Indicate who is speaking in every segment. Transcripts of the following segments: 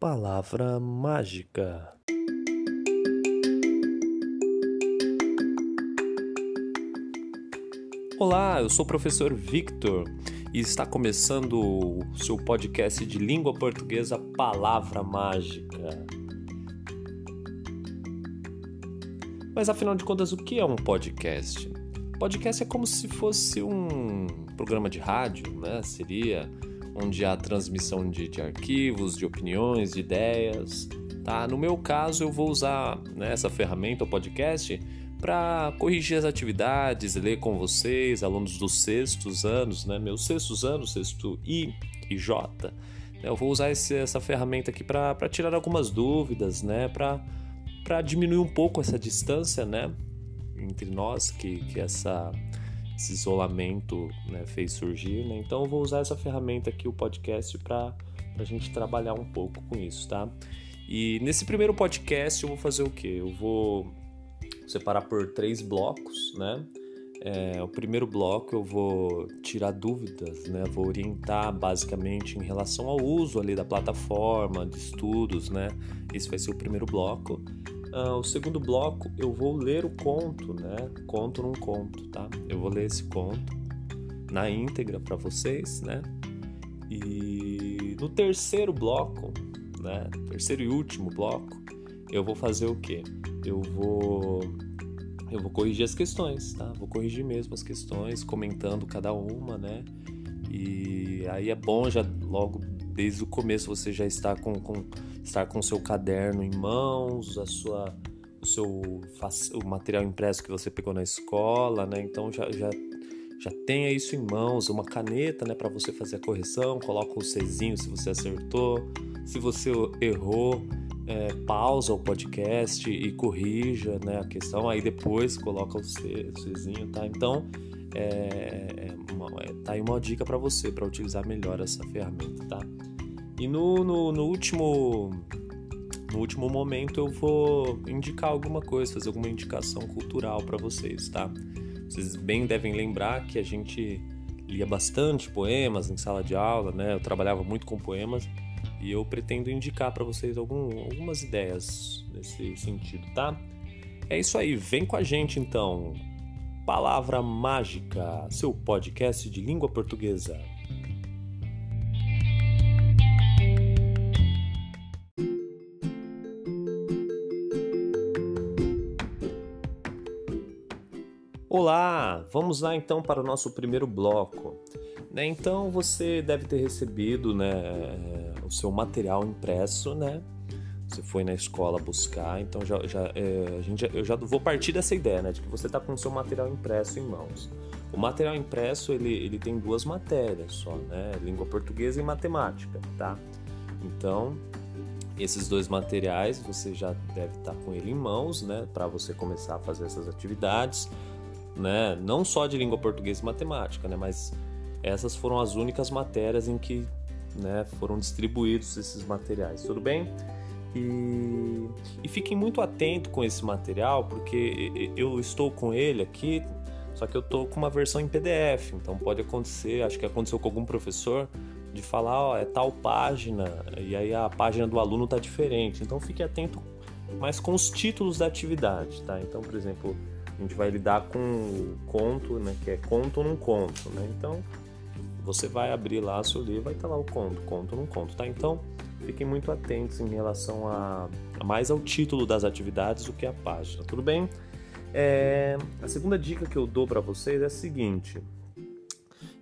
Speaker 1: Palavra mágica. Olá, eu sou o professor Victor e está começando o seu podcast de língua portuguesa Palavra Mágica. Mas afinal de contas, o que é um podcast? Podcast é como se fosse um programa de rádio, né? Seria onde há transmissão de, de arquivos, de opiniões, de ideias. Tá? No meu caso, eu vou usar né, essa ferramenta, o podcast, para corrigir as atividades, ler com vocês, alunos dos sextos anos, né? meus sextos anos, sexto I e J. Eu vou usar esse, essa ferramenta aqui para tirar algumas dúvidas, né? para diminuir um pouco essa distância né? entre nós, que, que essa esse isolamento né, fez surgir. Né? Então eu vou usar essa ferramenta aqui, o podcast, para a gente trabalhar um pouco com isso, tá? E nesse primeiro podcast eu vou fazer o quê? Eu vou separar por três blocos, né? É, o primeiro bloco eu vou tirar dúvidas, né? Vou orientar basicamente em relação ao uso ali da plataforma, de estudos, né? Esse vai ser o primeiro bloco. Uh, o segundo bloco eu vou ler o conto, né? Conto num conto, tá? Eu vou ler esse conto na íntegra para vocês, né? E no terceiro bloco, né? Terceiro e último bloco, eu vou fazer o quê? Eu vou eu vou corrigir as questões, tá? Vou corrigir mesmo as questões, comentando cada uma, né? E aí é bom já logo desde o começo você já está com, com estar com o seu caderno em mãos, a sua, o seu o material impresso que você pegou na escola, né? Então já, já, já tenha isso em mãos, uma caneta, né, para você fazer a correção, coloca o Czinho se você acertou, se você errou, é, pausa o podcast e corrija né, a questão, aí depois coloca o Czinho, tá? Então, é, é uma, é, tá aí uma dica para você para utilizar melhor essa ferramenta, tá? E no, no, no, último no último momento eu vou indicar alguma coisa, fazer alguma indicação cultural para vocês, tá? Vocês bem devem lembrar que a gente lia bastante poemas em sala de aula, né? Eu trabalhava muito com poemas e eu pretendo indicar para vocês algum, algumas ideias nesse sentido, tá? É isso aí, vem com a gente então. Palavra Mágica, seu podcast de língua portuguesa. Olá, vamos lá então para o nosso primeiro bloco. Né, então você deve ter recebido né, eh, o seu material impresso, né? Você foi na escola buscar, então já, já, é, a gente, eu já vou partir dessa ideia, né, de que você está com o seu material impresso em mãos. O material impresso ele, ele tem duas matérias só, né? Língua portuguesa e matemática, tá? Então esses dois materiais você já deve estar tá com ele em mãos, né, para você começar a fazer essas atividades né? Não só de língua portuguesa e matemática, né? Mas essas foram as únicas matérias em que né, foram distribuídos esses materiais, tudo bem? E, e fiquem muito atentos com esse material, porque eu estou com ele aqui, só que eu estou com uma versão em PDF, então pode acontecer, acho que aconteceu com algum professor, de falar, ó, é tal página, e aí a página do aluno está diferente. Então fique atento mais com os títulos da atividade, tá? Então, por exemplo, a gente vai lidar com o conto, né, que é conto não conto, né? Então, você vai abrir lá seu livro, vai estar lá o conto, conto não conto, tá? Então, fiquem muito atentos em relação a, a mais ao título das atividades do que a página, tudo bem? É, a segunda dica que eu dou para vocês é a seguinte: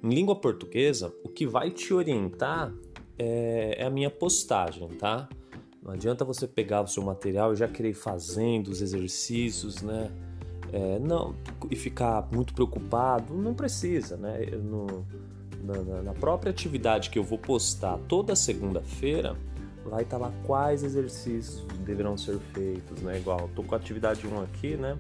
Speaker 1: em língua portuguesa, o que vai te orientar é, é a minha postagem, tá? Não adianta você pegar o seu material e já ir fazendo os exercícios, né? É, não e ficar muito preocupado, não precisa, né? No, na, na, própria atividade que eu vou postar toda segunda-feira, vai estar tá lá quais exercícios deverão ser feitos, né? Igual, tô com a atividade 1 aqui, né?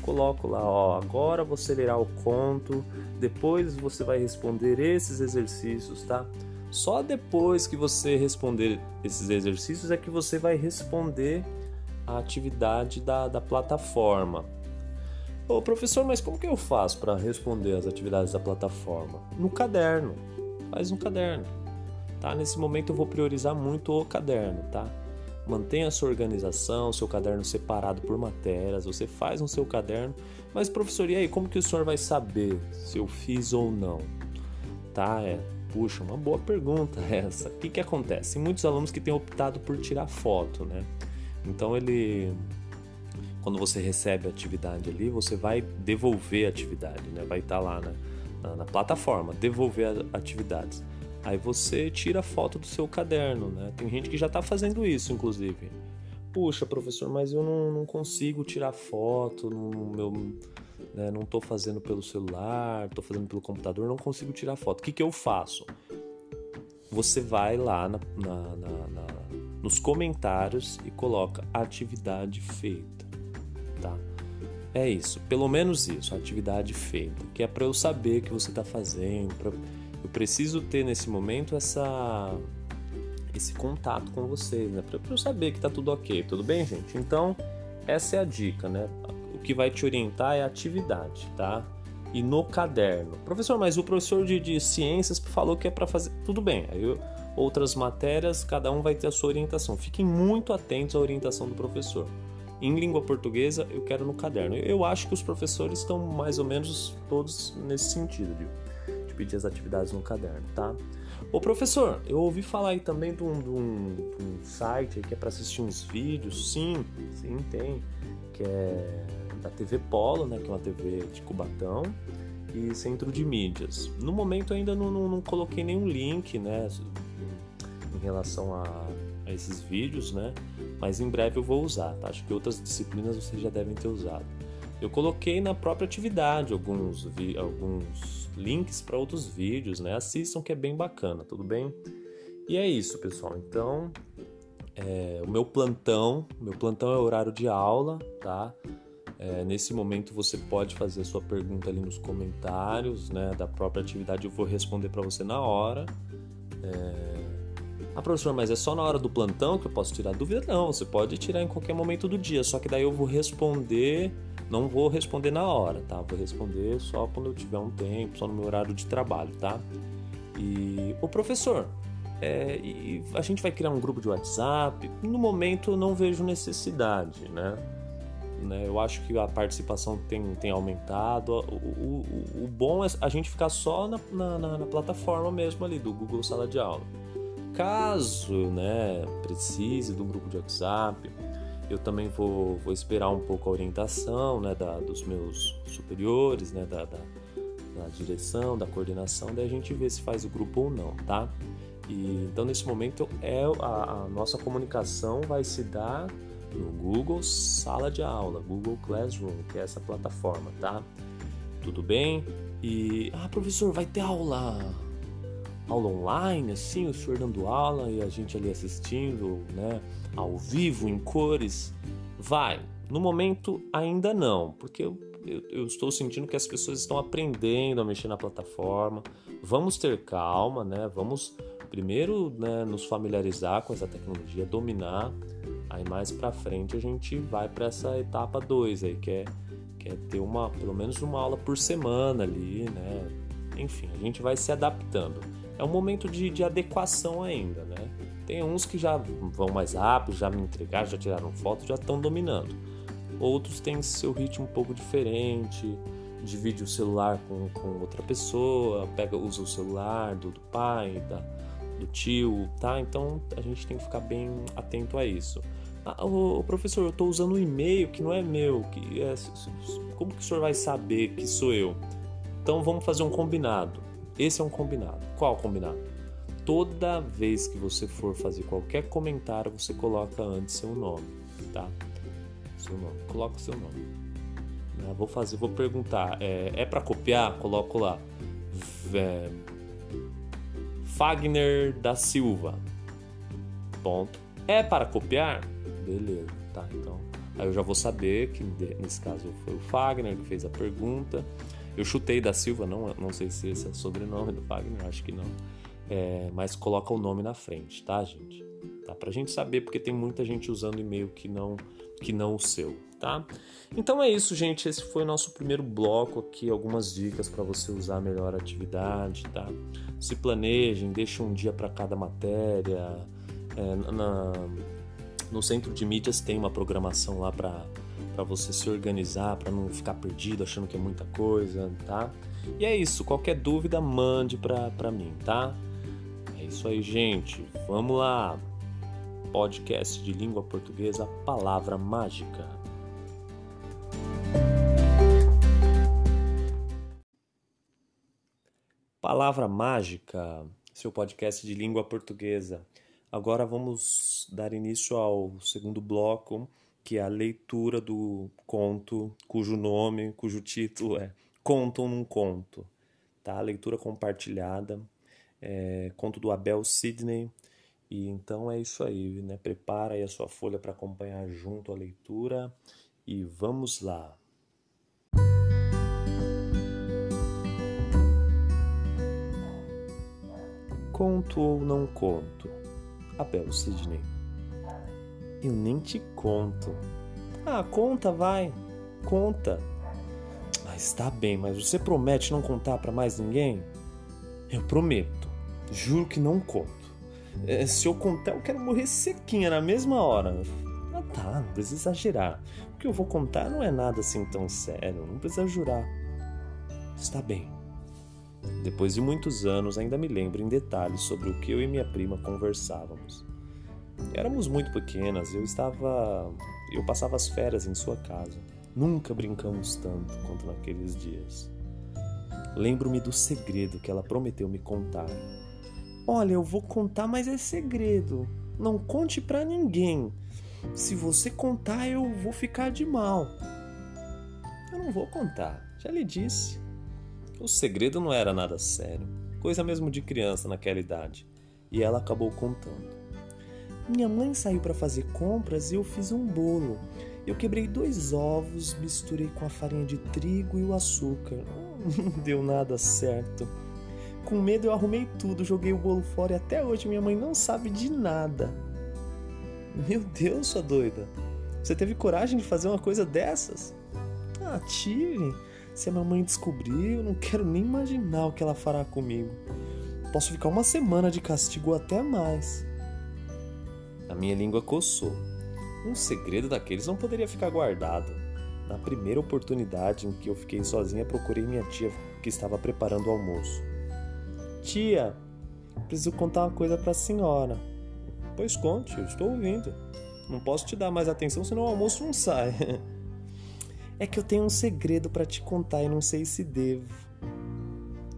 Speaker 1: coloco lá, ó, agora você lerá o conto, depois você vai responder esses exercícios, tá? Só depois que você responder esses exercícios é que você vai responder a atividade da, da plataforma. Ô professor, mas como que eu faço para responder as atividades da plataforma? No caderno. Faz no caderno. tá? Nesse momento eu vou priorizar muito o caderno, tá? Mantenha a sua organização, seu caderno separado por matérias, você faz no seu caderno. Mas professor, e aí, como que o senhor vai saber se eu fiz ou não? Tá? É, puxa, uma boa pergunta essa. O que que acontece? Muitos alunos que têm optado por tirar foto, né? Então ele quando você recebe a atividade ali, você vai devolver a atividade, né? Vai estar tá lá na, na, na, plataforma, devolver atividades. Aí você tira a foto do seu caderno, né? Tem gente que já está fazendo isso, inclusive. Puxa, professor, mas eu não, não consigo tirar foto no meu. Né? Não estou fazendo pelo celular, estou fazendo pelo computador, não consigo tirar foto. O que, que eu faço? Você vai lá na, na, nos comentários e coloca atividade feita tá? É isso, pelo menos isso, atividade feita, que é para eu saber o que você está fazendo, pra... eu preciso ter nesse momento essa esse contato com vocês, né? Para eu saber que está tudo ok, tudo bem, gente? Então, essa é a dica, né? O que vai te orientar é a atividade, tá? E no caderno. Professor, mas o professor de, de ciências falou que é para fazer. Tudo bem, aí eu, outras matérias, cada um vai ter a sua orientação. Fiquem muito atentos à orientação do professor em língua portuguesa, eu quero no caderno. Eu acho que os professores estão mais ou menos todos nesse sentido de, de pedir as atividades no caderno, tá? Ô professor, eu ouvi falar aí também de um, de um, de um site que é para assistir uns vídeos. Sim, sim, tem. Que é da TV Polo, né? Que é uma TV de Cubatão e Centro de Mídias. No momento ainda não, não, não coloquei nenhum link, né? Em relação a esses vídeos, né? Mas em breve eu vou usar, tá? Acho que outras disciplinas vocês já devem ter usado. Eu coloquei na própria atividade alguns, alguns links para outros vídeos, né? Assistam que é bem bacana, tudo bem? E é isso, pessoal. Então, é, o meu plantão, meu plantão é horário de aula, tá? É, nesse momento você pode fazer a sua pergunta ali nos comentários, né? Da própria atividade eu vou responder para você na hora. É, ah, professor, mas é só na hora do plantão que eu posso tirar dúvida? Não, você pode tirar em qualquer momento do dia, só que daí eu vou responder, não vou responder na hora, tá? Vou responder só quando eu tiver um tempo, só no meu horário de trabalho, tá? E o professor, é, e a gente vai criar um grupo de WhatsApp. No momento eu não vejo necessidade, né? né? Eu acho que a participação tem, tem aumentado. O, o, o bom é a gente ficar só na, na, na plataforma mesmo ali do Google Sala de Aula. Caso né, precise um grupo de WhatsApp, eu também vou, vou esperar um pouco a orientação né, da, dos meus superiores, né, da, da, da, direção, da coordenação, daí a gente vê se faz o grupo ou não, tá? E, então, nesse momento, é a, a nossa comunicação vai se dar no Google Sala de Aula, Google Classroom, que é essa plataforma, tá? Tudo bem? E, ah, professor, vai ter aula aula online, assim, o senhor dando aula e a gente ali assistindo, né, ao vivo, em cores? Vai. No momento, ainda não, porque eu, eu, eu estou sentindo que as pessoas estão aprendendo a mexer na plataforma. Vamos ter calma, né? Vamos primeiro né, nos familiarizar com essa tecnologia, dominar. Aí mais para frente a gente vai para essa etapa 2 aí, que é, que é ter uma, pelo menos uma aula por semana ali, né? Enfim, a gente vai se adaptando é um momento de, de adequação ainda, né? Tem uns que já vão mais rápido, já me entregaram, já tiraram foto, já estão dominando. Outros têm seu ritmo um pouco diferente, divide o celular com, com outra pessoa, pega, usa o celular do, do pai, da, do tio, tá? Então a gente tem que ficar bem atento a isso. Ah, professor, eu estou usando um e-mail que não é meu, que é, como que o senhor vai saber que sou eu? Então vamos fazer um combinado. Esse é um combinado. Qual combinado? Toda vez que você for fazer qualquer comentário, você coloca antes seu nome, tá? Seu nome. Coloca seu nome. Né? Vou fazer, vou perguntar. É, é para copiar? Coloco lá. É, Fagner da Silva. Ponto. É para copiar? Beleza, tá? Então, aí eu já vou saber que nesse caso foi o Fagner que fez a pergunta. Eu chutei da Silva, não, não sei se esse é o sobrenome do Wagner, acho que não. É, mas coloca o nome na frente, tá, gente? Tá? Pra gente saber, porque tem muita gente usando e-mail que não, que não o seu, tá? Então é isso, gente. Esse foi o nosso primeiro bloco aqui, algumas dicas para você usar melhor a atividade, tá? Se planejem, deixe um dia para cada matéria. É, na, no centro de mídias tem uma programação lá para para você se organizar, para não ficar perdido achando que é muita coisa, tá? E é isso. Qualquer dúvida, mande para mim, tá? É isso aí, gente. Vamos lá. Podcast de língua portuguesa, palavra mágica. Palavra mágica, seu podcast de língua portuguesa. Agora vamos dar início ao segundo bloco, que é a leitura do conto, cujo nome, cujo título é Conto num Conto. Tá? Leitura compartilhada, é, conto do Abel Sidney. E então é isso aí, né? Prepara aí a sua folha para acompanhar junto a leitura e vamos lá. Conto ou não conto? Abel Sidney. Eu nem te conto. Ah, conta, vai. Conta. Ah, está bem, mas você promete não contar para mais ninguém? Eu prometo. Juro que não conto. É, se eu contar, eu quero morrer sequinha na mesma hora. Ah, tá, não precisa exagerar. O que eu vou contar não é nada assim tão sério. Não precisa jurar. Está bem. Depois de muitos anos, ainda me lembro em detalhes sobre o que eu e minha prima conversávamos. Éramos muito pequenas, eu estava. Eu passava as férias em sua casa. Nunca brincamos tanto quanto naqueles dias. Lembro-me do segredo que ela prometeu me contar. Olha, eu vou contar, mas é segredo. Não conte para ninguém. Se você contar, eu vou ficar de mal. Eu não vou contar, já lhe disse. O segredo não era nada sério, coisa mesmo de criança naquela idade, e ela acabou contando. Minha mãe saiu para fazer compras e eu fiz um bolo. Eu quebrei dois ovos, misturei com a farinha de trigo e o açúcar. Não deu nada certo. Com medo eu arrumei tudo, joguei o bolo fora e até hoje minha mãe não sabe de nada. Meu Deus, sua doida. Você teve coragem de fazer uma coisa dessas? Ah, tive. Se a mamãe descobrir, eu não quero nem imaginar o que ela fará comigo. Posso ficar uma semana de castigo até mais. A minha língua coçou. Um segredo daqueles não poderia ficar guardado. Na primeira oportunidade em que eu fiquei sozinha, procurei minha tia que estava preparando o almoço. Tia, preciso contar uma coisa para a senhora. Pois conte, eu estou ouvindo. Não posso te dar mais atenção, senão o almoço não sai. É que eu tenho um segredo para te contar e não sei se devo.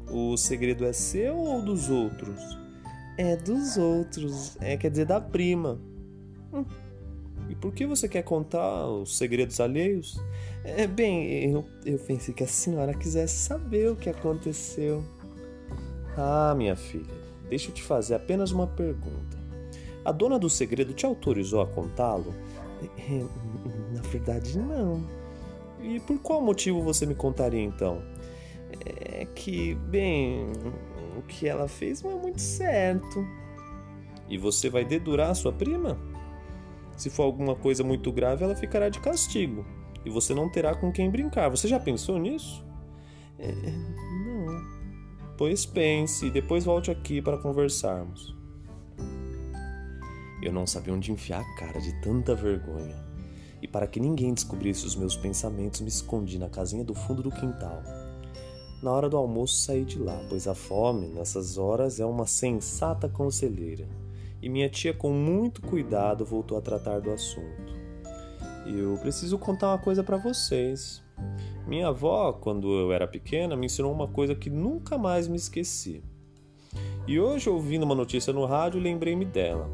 Speaker 1: O segredo é seu ou dos outros? É dos outros, é quer dizer da prima. Hum. E por que você quer contar os segredos alheios? É, bem, eu, eu pensei que a senhora quisesse saber o que aconteceu. Ah, minha filha, deixa eu te fazer apenas uma pergunta. A dona do segredo te autorizou a contá-lo? É, na verdade, não. E por qual motivo você me contaria então? É que, bem, que ela fez não é muito certo. E você vai dedurar a sua prima? Se for alguma coisa muito grave, ela ficará de castigo. E você não terá com quem brincar. Você já pensou nisso? É, não. Pois pense e depois volte aqui para conversarmos. Eu não sabia onde enfiar a cara de tanta vergonha e para que ninguém descobrisse os meus pensamentos, me escondi na casinha do fundo do quintal. Na hora do almoço saí de lá, pois a fome, nessas horas, é uma sensata conselheira. E minha tia, com muito cuidado, voltou a tratar do assunto. Eu preciso contar uma coisa para vocês. Minha avó, quando eu era pequena, me ensinou uma coisa que nunca mais me esqueci. E hoje, ouvindo uma notícia no rádio, lembrei-me dela.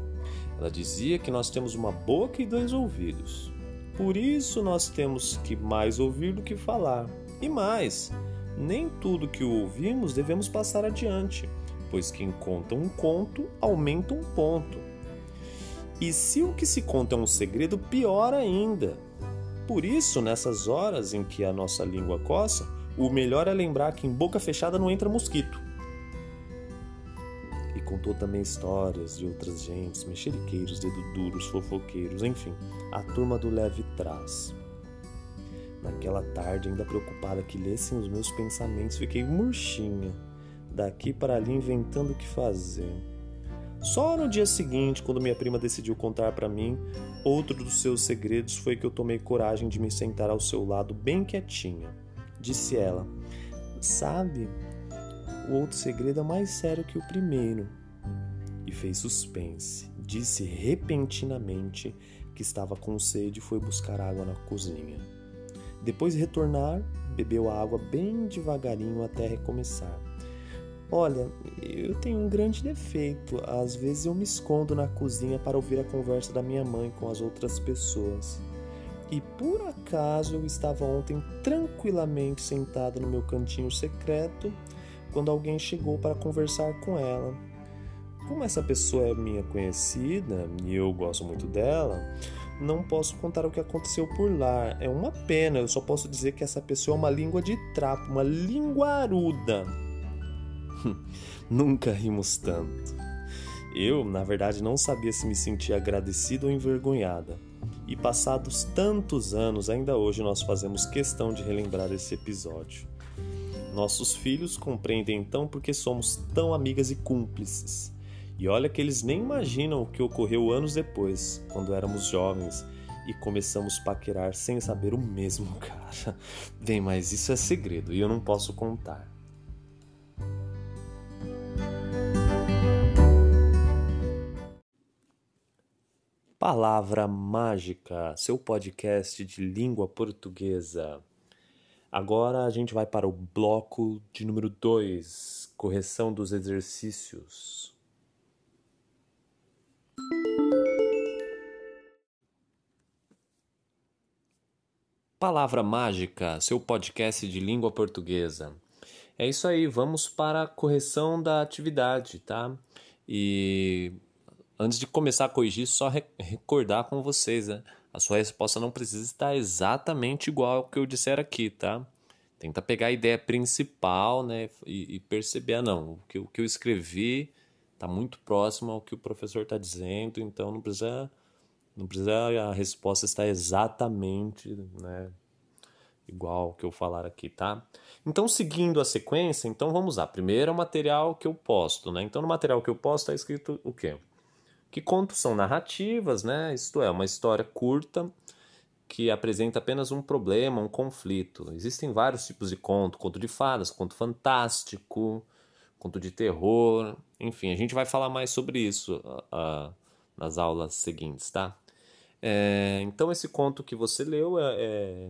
Speaker 1: Ela dizia que nós temos uma boca e dois ouvidos. Por isso nós temos que mais ouvir do que falar. E mais, nem tudo que ouvimos devemos passar adiante, pois quem conta um conto aumenta um ponto. E se o que se conta é um segredo, pior ainda. Por isso, nessas horas em que a nossa língua coça, o melhor é lembrar que em boca fechada não entra mosquito contou também histórias de outras gentes, mexeriqueiros, dedo duros, fofoqueiros, enfim, a turma do leve trás. Naquela tarde, ainda preocupada que lessem os meus pensamentos, fiquei murchinha, daqui para ali inventando o que fazer. Só no dia seguinte, quando minha prima decidiu contar para mim outro dos seus segredos, foi que eu tomei coragem de me sentar ao seu lado bem quietinha. Disse ela: Sabe, o outro segredo é mais sério que o primeiro. E fez suspense. Disse repentinamente que estava com sede e foi buscar água na cozinha. Depois de retornar, bebeu a água bem devagarinho até recomeçar. Olha, eu tenho um grande defeito. Às vezes eu me escondo na cozinha para ouvir a conversa da minha mãe com as outras pessoas. E por acaso eu estava ontem tranquilamente sentada no meu cantinho secreto quando alguém chegou para conversar com ela. Como essa pessoa é minha conhecida e eu gosto muito dela, não posso contar o que aconteceu por lá. É uma pena, eu só posso dizer que essa pessoa é uma língua de trapo, uma linguaruda. Nunca rimos tanto. Eu, na verdade, não sabia se me sentia agradecida ou envergonhada. E passados tantos anos, ainda hoje nós fazemos questão de relembrar esse episódio. Nossos filhos compreendem então porque somos tão amigas e cúmplices. E olha que eles nem imaginam o que ocorreu anos depois, quando éramos jovens e começamos a paquerar sem saber o mesmo cara. Bem, mas isso é segredo e eu não posso contar. Palavra Mágica, seu podcast de língua portuguesa. Agora a gente vai para o bloco de número 2, correção dos exercícios. Palavra Mágica, seu podcast de língua portuguesa. É isso aí, vamos para a correção da atividade, tá? E antes de começar a corrigir, só recordar com vocês, né? A sua resposta não precisa estar exatamente igual ao que eu disser aqui, tá? Tenta pegar a ideia principal, né? E, e perceber, ah, não, o que, o que eu escrevi está muito próximo ao que o professor está dizendo, então não precisa, não precisa a resposta estar exatamente, né? Igual ao que eu falar aqui, tá? Então, seguindo a sequência, então vamos lá. Primeiro é o material que eu posto, né? Então, no material que eu posto está escrito o quê? Que contos são narrativas, né? Isto é, uma história curta que apresenta apenas um problema, um conflito. Existem vários tipos de conto: conto de fadas, conto fantástico, conto de terror. Enfim, a gente vai falar mais sobre isso uh, nas aulas seguintes, tá? É, então, esse conto que você leu é, é,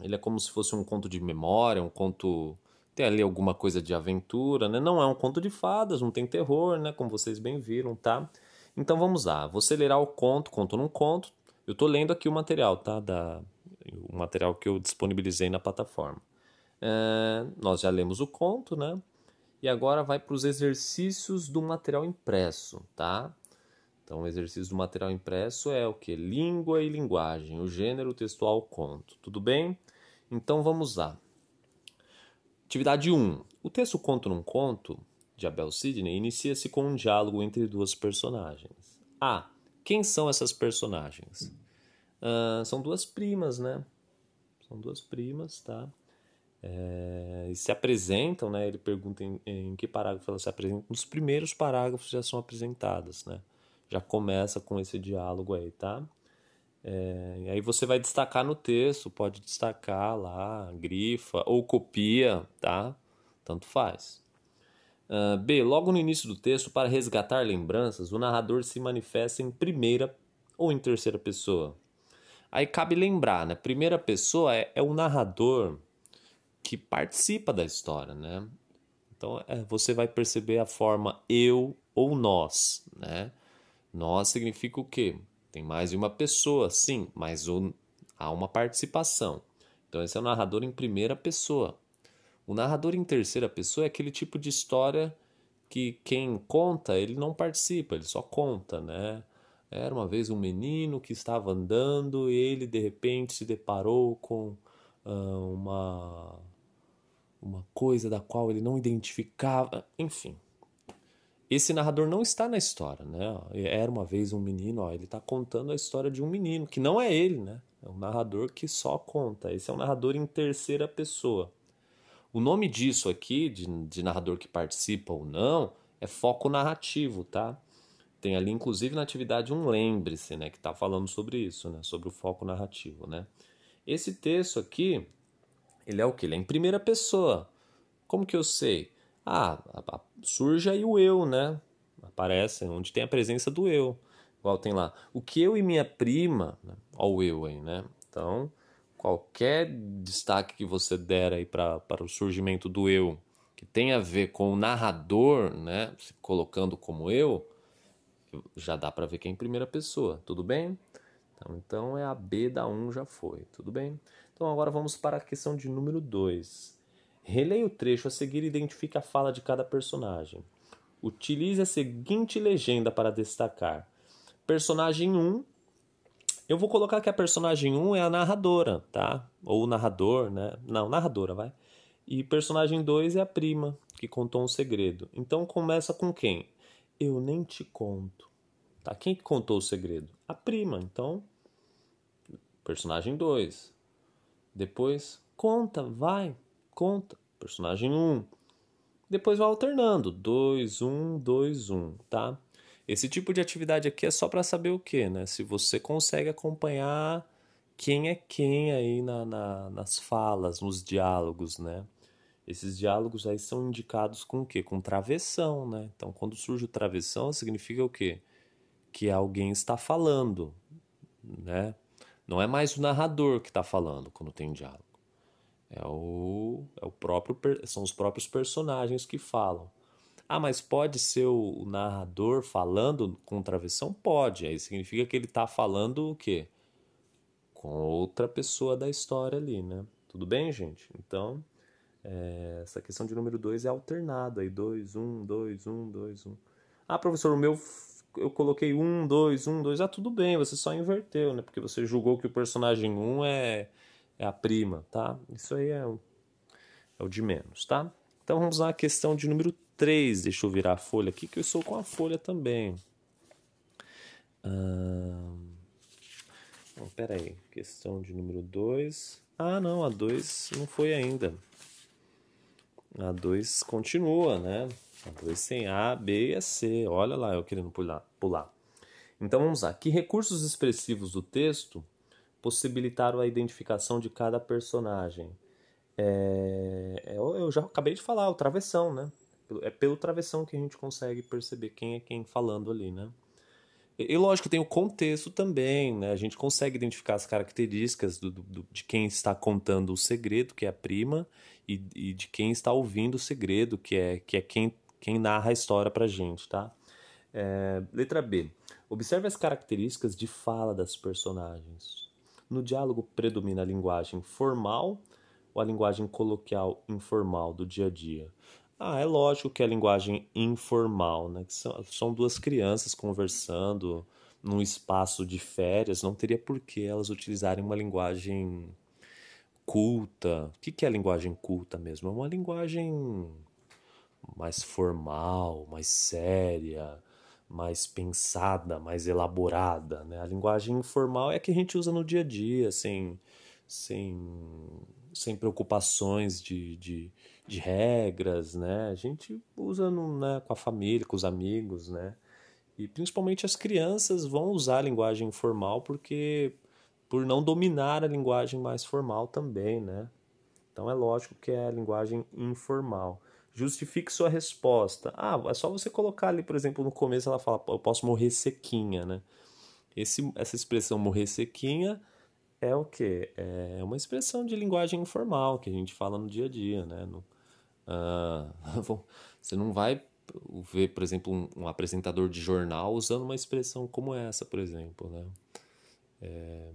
Speaker 1: ele é como se fosse um conto de memória, um conto tem ali alguma coisa de aventura, né? Não é um conto de fadas, não tem terror, né? Como vocês bem viram, tá? Então vamos lá, você lerá o conto, conto num conto. Eu estou lendo aqui o material, tá? Da, o material que eu disponibilizei na plataforma. É, nós já lemos o conto, né? E agora vai para os exercícios do material impresso, tá? Então, o exercício do material impresso é o que? Língua e linguagem, o gênero textual conto. Tudo bem? Então vamos lá. Atividade 1. O texto Conto num Conto de Abel Sidney inicia-se com um diálogo entre duas personagens. Ah, quem são essas personagens? Uh, são duas primas, né? São duas primas, tá? É, e se apresentam, né? Ele pergunta em, em, que parágrafo elas se apresentam. Nos primeiros parágrafos já são apresentadas, né? Já começa com esse diálogo aí, tá? É, e aí você vai destacar no texto, pode destacar lá, grifa ou copia, tá? Tanto faz. Uh, B. Logo no início do texto, para resgatar lembranças, o narrador se manifesta em primeira ou em terceira pessoa. Aí cabe lembrar, né? Primeira pessoa é, é o narrador que participa da história, né? Então é, você vai perceber a forma eu ou nós, né? Nós significa o quê? Tem mais de uma pessoa, sim, mas o, há uma participação. Então esse é o narrador em primeira pessoa. O narrador em terceira pessoa é aquele tipo de história que quem conta, ele não participa, ele só conta, né? Era uma vez um menino que estava andando e ele de repente se deparou com uh, uma uma coisa da qual ele não identificava, enfim. Esse narrador não está na história, né? Era uma vez um menino, ó, ele está contando a história de um menino que não é ele, né? É um narrador que só conta. Esse é um narrador em terceira pessoa. O nome disso aqui, de, de narrador que participa ou não, é foco narrativo, tá? Tem ali, inclusive, na atividade um lembre-se, né? Que está falando sobre isso, né? Sobre o foco narrativo, né? Esse texto aqui, ele é o que? Ele é em primeira pessoa. Como que eu sei? Ah, surge aí o eu, né? Aparece onde tem a presença do eu. Igual tem lá, o que eu e minha prima, né? Olha o eu aí, né? Então, qualquer destaque que você der aí para o surgimento do eu, que tem a ver com o narrador, né? Se colocando como eu, já dá para ver que é em primeira pessoa, tudo bem? Então, então é a B da 1 já foi, tudo bem? Então agora vamos para a questão de número 2. Releia o trecho a seguir e identifique a fala de cada personagem. Utilize a seguinte legenda para destacar. Personagem 1. Eu vou colocar que a personagem 1 é a narradora, tá? Ou o narrador, né? Não, narradora, vai. E personagem 2 é a prima, que contou um segredo. Então começa com quem? Eu nem te conto. Tá? Quem que contou o segredo? A prima. Então, personagem 2. Depois, conta, vai, conta. Personagem 1. Um. Depois vai alternando. 2, 1, 2, 1, tá? Esse tipo de atividade aqui é só para saber o que, né? Se você consegue acompanhar quem é quem aí na, na, nas falas, nos diálogos, né? Esses diálogos aí são indicados com o quê? Com travessão, né? Então, quando surge o travessão, significa o quê? Que alguém está falando, né? Não é mais o narrador que está falando quando tem diálogo. É o, é o próprio, são os próprios personagens que falam. Ah, mas pode ser o narrador falando com travessão? Pode. Aí significa que ele está falando o quê? Com outra pessoa da história ali, né? Tudo bem, gente? Então, é, essa questão de número 2 é alternado. Aí 2, 1, 2, 1, 2, 1. Ah, professor, o meu eu coloquei 1, 2, 1, 2. Ah, tudo bem, você só inverteu, né? Porque você julgou que o personagem 1 é, é a prima, tá? Isso aí é o, é o de menos, tá? Então vamos a questão de número 3. Deixa eu virar a folha aqui, que eu estou com a folha também. Bom, pera aí. Questão de número 2. Ah, não, a 2 não foi ainda. A 2 continua, né? A 2 tem A, B e C. Olha lá, eu querendo pular. pular. Então vamos lá. Que recursos expressivos do texto possibilitaram a identificação de cada personagem? É, é eu já acabei de falar, o travessão, né? É pelo travessão que a gente consegue perceber quem é quem falando ali, né? E lógico, tem o contexto também, né? A gente consegue identificar as características do, do, de quem está contando o segredo, que é a prima, e, e, de quem está ouvindo o segredo, que é, que é quem, quem narra a história pra gente, tá? É, letra B. Observe as características de fala das personagens. No diálogo predomina a linguagem formal ou a linguagem coloquial informal do dia a dia? Ah, é lógico que é a linguagem informal, né? Que são, são duas crianças conversando num espaço de férias, não teria por que elas utilizarem uma linguagem culta. O que é a linguagem culta mesmo? É uma linguagem mais formal, mais séria, mais pensada, mais elaborada. Né? A linguagem informal é a que a gente usa no dia a dia, sem, sem, sem preocupações de, de de regras, né? A gente usa no, né, com a família, com os amigos, né? E principalmente as crianças vão usar a linguagem informal porque por não dominar a linguagem mais formal também, né? Então é lógico que é a linguagem informal. Justifique sua resposta. Ah, é só você colocar ali, por exemplo, no começo ela fala, eu posso morrer sequinha, né? Esse, essa expressão morrer sequinha é o que? É uma expressão de linguagem informal que a gente fala no dia a dia, né? No, Uh, você não vai ver, por exemplo, um, um, apresentador de jornal usando uma expressão como essa, por exemplo, né? É,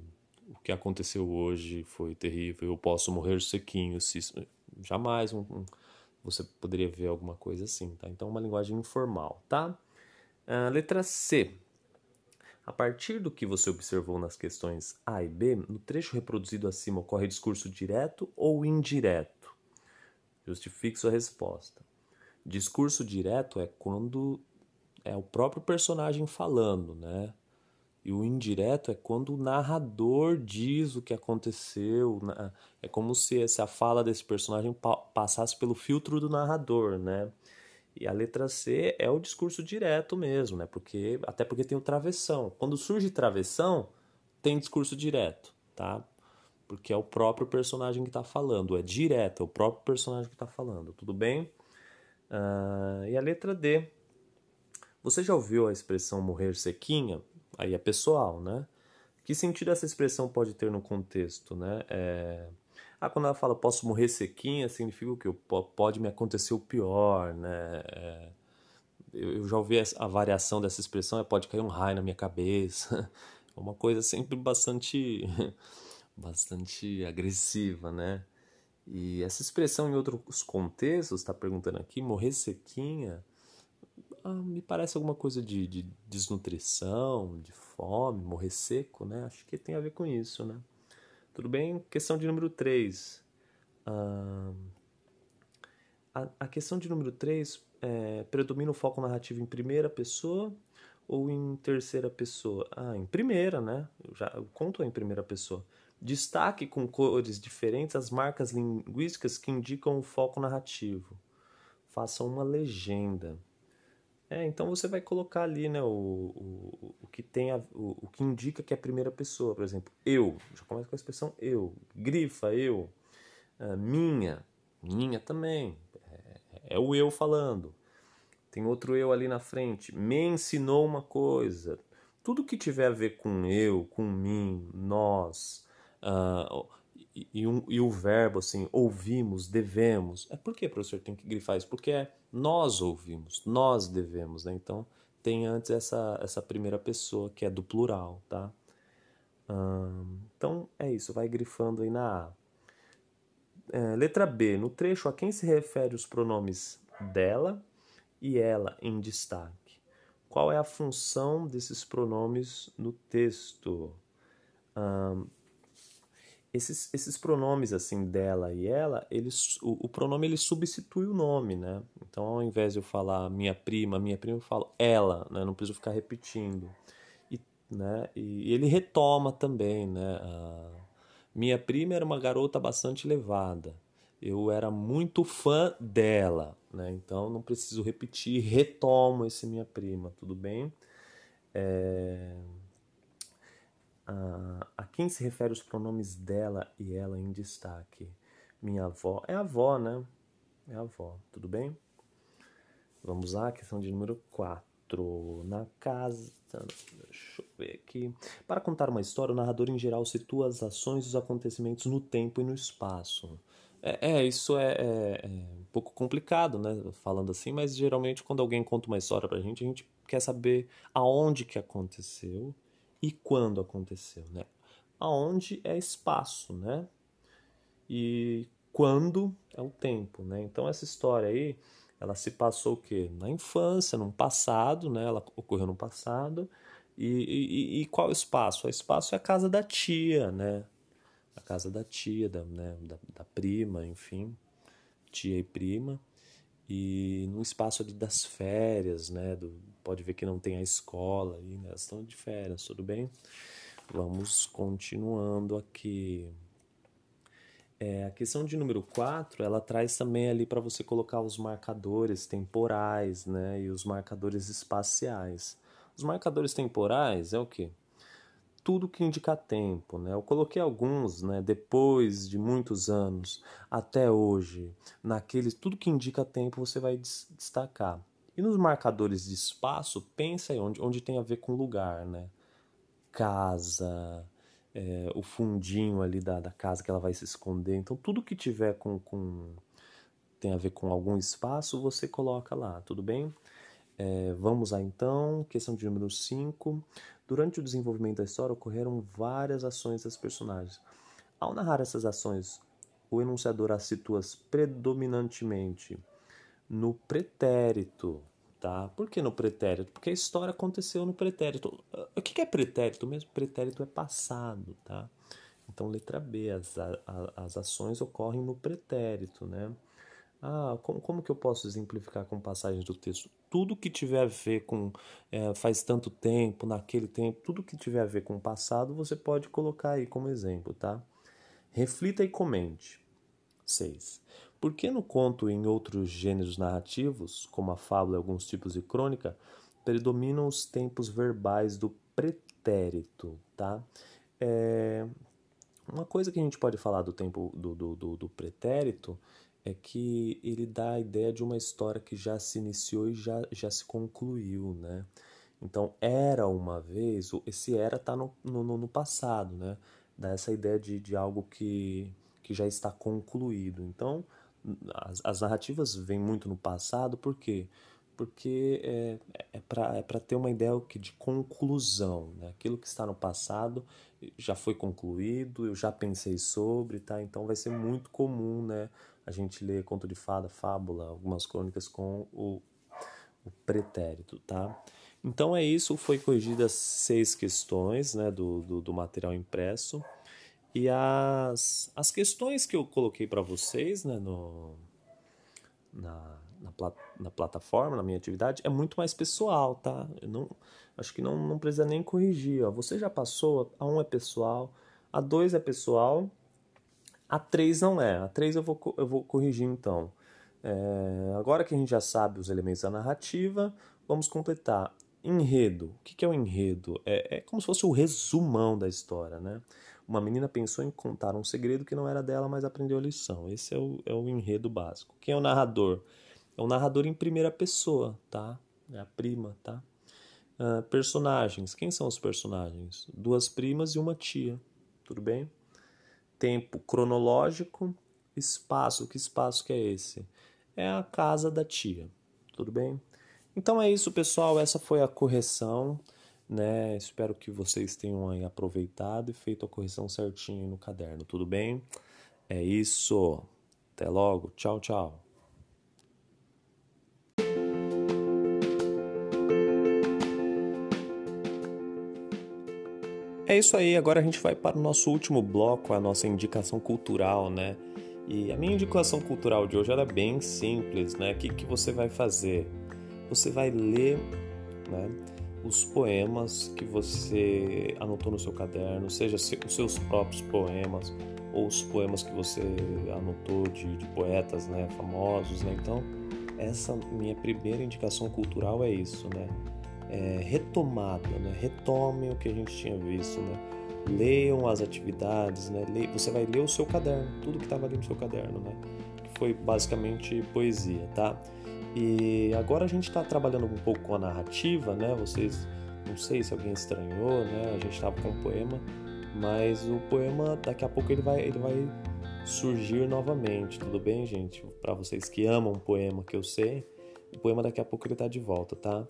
Speaker 1: o que aconteceu hoje foi terrível, eu posso morrer sequinho, se jamais um, um, você poderia ver alguma coisa assim, tá? Então, uma linguagem informal, tá? Uh, letra C. A partir do que você observou nas questões A e B, no trecho reproduzido acima ocorre discurso direto ou indireto? Justifique sua resposta. Discurso direto é quando é o próprio personagem falando, né? E o indireto é quando o narrador diz o que aconteceu. É como se, se a fala desse personagem passasse pelo filtro do narrador, né? E a letra C é o discurso direto mesmo, né? Porque, até porque tem o travessão. Quando surge travessão, tem discurso direto, tá? Porque é o próprio personagem que está falando. É direto, é o próprio personagem que está falando. Tudo bem? Uh, e a letra D. Você já ouviu a expressão morrer sequinha? Aí é pessoal, né? Que sentido essa expressão pode ter no contexto, né? É... Ah, quando ela fala posso morrer sequinha, significa o que? Pode me acontecer o pior, né? É... Eu já ouvi a variação dessa expressão, é pode cair um raio na minha cabeça. É uma coisa sempre bastante, bastante agressiva, né? E essa expressão em outros contextos, está perguntando aqui, morrer sequinha, ah, me parece alguma coisa de, de, desnutrição, de fome, morrer seco, né? Acho que tem a ver com isso, né? Tudo bem? Questão de número 3. Ah, a, a, questão de número 3 é, predomina o foco narrativo em primeira pessoa ou em terceira pessoa? Ah, em primeira, né? Eu já eu conto em primeira pessoa. Destaque com cores diferentes as marcas linguísticas que indicam o foco narrativo. Faça uma legenda. É, então você vai colocar ali, né, o, o, o que tem a, o, o que indica que é a primeira pessoa, por exemplo, eu, já começa com a expressão eu, grifa eu, uh, minha, minha também, é, é, o eu falando. Tem outro eu ali na frente, me ensinou uma coisa. Tudo que tiver a ver com eu, com mim, nós, uh, e, um, e, o verbo assim, ouvimos, devemos. É por que, professor, tem que grifar isso? Porque é nós ouvimos, nós devemos, né? Então tem antes essa, essa primeira pessoa que é do plural, tá? Hum, então é isso, vai grifando aí na A. É, letra B, no trecho a quem se refere os pronomes dela e ela em destaque? Qual é a função desses pronomes no texto? Hum, esses, esses pronomes assim dela e ela, eles, o, o, pronome ele substitui o nome, né? Então, ao invés de eu falar minha prima, minha prima, eu falo ela, né? Não preciso ficar repetindo. E, né? e ele retoma também, né? Minha prima era uma garota bastante levada. Eu era muito fã dela, né? Então, não preciso repetir, retomo esse minha prima, tudo bem? É a, a quem se refere os pronomes dela e ela em destaque? Minha avó. É a avó, né? É a avó, tudo bem? Vamos lá, questão de número 4. Na casa. Deixa eu ver aqui. Para contar uma história, o narrador em geral situa as ações e os acontecimentos no tempo e no espaço. É, é isso é, é, é, um pouco complicado, né? Falando assim, mas geralmente quando alguém conta uma história pra gente, a gente quer saber aonde que aconteceu e quando aconteceu, né? Aonde é espaço, né? E quando é o tempo, né? Então essa história aí, ela se passou o quê? Na infância, no passado, né? Ela ocorreu no passado. E, e, e qual o espaço? O espaço é a casa da tia, né? A casa da tia, da, né? da, da prima, enfim, tia e prima e no espaço ali das férias, né? Do, pode ver que não tem a escola aí, né? Elas estão de férias, tudo bem? Vamos continuando aqui. É, a questão de número 4, ela traz também ali para você colocar os marcadores temporais, né? E os marcadores espaciais. Os marcadores temporais é o que? Tudo que indica tempo. Né? Eu coloquei alguns, né, depois de muitos anos, até hoje, naqueles, tudo que indica tempo você vai destacar. E nos marcadores de espaço, pensa aí onde, onde tem a ver com lugar, né? Casa, é, o fundinho ali da, da casa que ela vai se esconder. Então, tudo que tiver com, com tem a ver com algum espaço, você coloca lá, tudo bem? É, vamos lá então, questão de número 5. Durante o desenvolvimento da história ocorreram várias ações das personagens. Ao narrar essas ações, o enunciador as situa predominantemente no pretérito, tá? Por que no pretérito? Porque a história aconteceu no pretérito. O que é pretérito mesmo? Pretérito é passado, tá? Então, letra B, as, as ações ocorrem no pretérito, né? Ah, como, como que eu posso exemplificar com passagens do texto? Tudo que tiver a ver com é, faz tanto tempo, naquele tempo, tudo que tiver a ver com o passado, você pode colocar aí como exemplo, tá? Reflita e comente. 6. Por que no conto e em outros gêneros narrativos, como a fábula e alguns tipos de crônica, predominam os tempos verbais do pretérito, tá? É... Uma coisa que a gente pode falar do tempo do, do, do, do pretérito é que ele dá a ideia de uma história que já se iniciou e já, já se concluiu, né? Então, era uma vez, esse era está no, no, no, passado, né? Dá essa ideia de, de algo que, que já está concluído. Então, as, as narrativas vêm muito no passado, por quê? Porque é, é para é ter uma ideia de conclusão, né? Aquilo que está no passado já foi concluído, eu já pensei sobre, tá? Então, vai ser muito comum, né? a gente lê conto de fada, fábula, algumas crônicas com o, o pretérito, tá? Então é isso, foi corrigidas seis questões né, do, do, do material impresso. E as, as questões que eu coloquei para vocês né, no, na, na, na, plataforma, na minha atividade, é muito mais pessoal, tá? Eu não, acho que não, não precisa nem corrigir. Ó. Você já passou, a um é pessoal, a dois é pessoal, a 3 não é. A 3 eu vou, eu vou corrigir então. É, agora que a gente já sabe os elementos da narrativa, vamos completar. Enredo. O que é o enredo? É, é como se fosse o resumão da história, né? Uma menina pensou em contar um segredo que não era dela, mas aprendeu a lição. Esse é o, é o enredo básico. Quem é o narrador? É o narrador em primeira pessoa, tá? É a prima, tá? Uh, personagens. Quem são os personagens? Duas primas e uma tia. Tudo bem? tempo cronológico, espaço. Que espaço que é esse? É a casa da tia. Tudo bem? Então é isso, pessoal. Essa foi a correção. Né? Espero que vocês tenham aproveitado e feito a correção certinho no caderno. Tudo bem? É isso. Até logo. Tchau, tchau. É isso aí, agora a gente vai para o nosso último bloco, a nossa indicação cultural, né? E a minha indicação cultural de hoje era bem simples, né? O que, que você vai fazer? Você vai ler né, os poemas que você anotou no seu caderno, seja os seus próprios poemas ou os poemas que você anotou de, de poetas né, famosos, né? Então, essa minha primeira indicação cultural é isso, né? é, retomada, né? retomem o que a gente tinha visto, né? leiam as atividades, né? Você vai ler o seu caderno, tudo que estava ali no seu caderno, né? que foi basicamente poesia, tá? E agora a gente está trabalhando um pouco com a narrativa, né? Vocês, não sei se alguém estranhou, né? A gente estava com um poema, mas o poema daqui a pouco ele vai, ele vai surgir novamente, tudo bem, gente? Para vocês que amam poema, que eu sei, o poema daqui a pouco ele tá de volta, tá?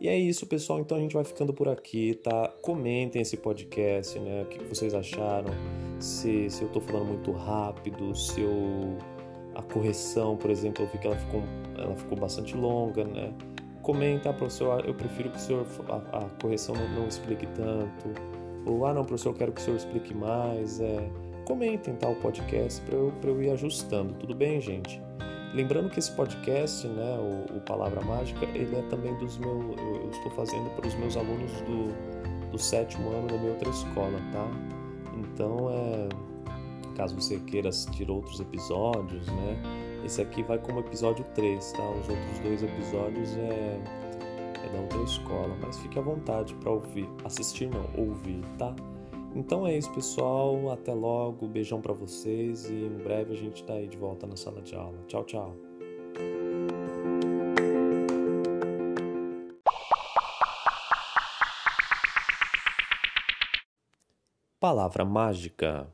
Speaker 1: E é isso, pessoal. Então a gente vai ficando por aqui, tá? Comentem esse podcast, né? O que vocês acharam? Se, se eu tô falando muito rápido, se eu. A correção, por exemplo, eu vi que ela ficou, ela ficou bastante longa, né? Comenta, professor, eu prefiro que o senhor, a, a correção não, não, explique tanto. Ou, ah, não, professor, eu quero que o senhor explique mais. É, comentem tá, o podcast para eu, eu ir ajustando, tudo bem, gente? Lembrando que esse podcast, né, o, o, Palavra Mágica, ele é também dos meus. Eu, eu estou fazendo para os meus alunos do, do sétimo ano da minha outra escola, tá? Então, é, caso você queira assistir outros episódios, né? Esse aqui vai como episódio 3, tá? Os outros dois episódios é, é da outra escola, mas fique à vontade para ouvir, assistir não, ouvir, tá? Então é isso, pessoal. Até logo. Beijão para vocês e em breve a gente tá aí de volta na sala de aula. Tchau, tchau. Palavra mágica.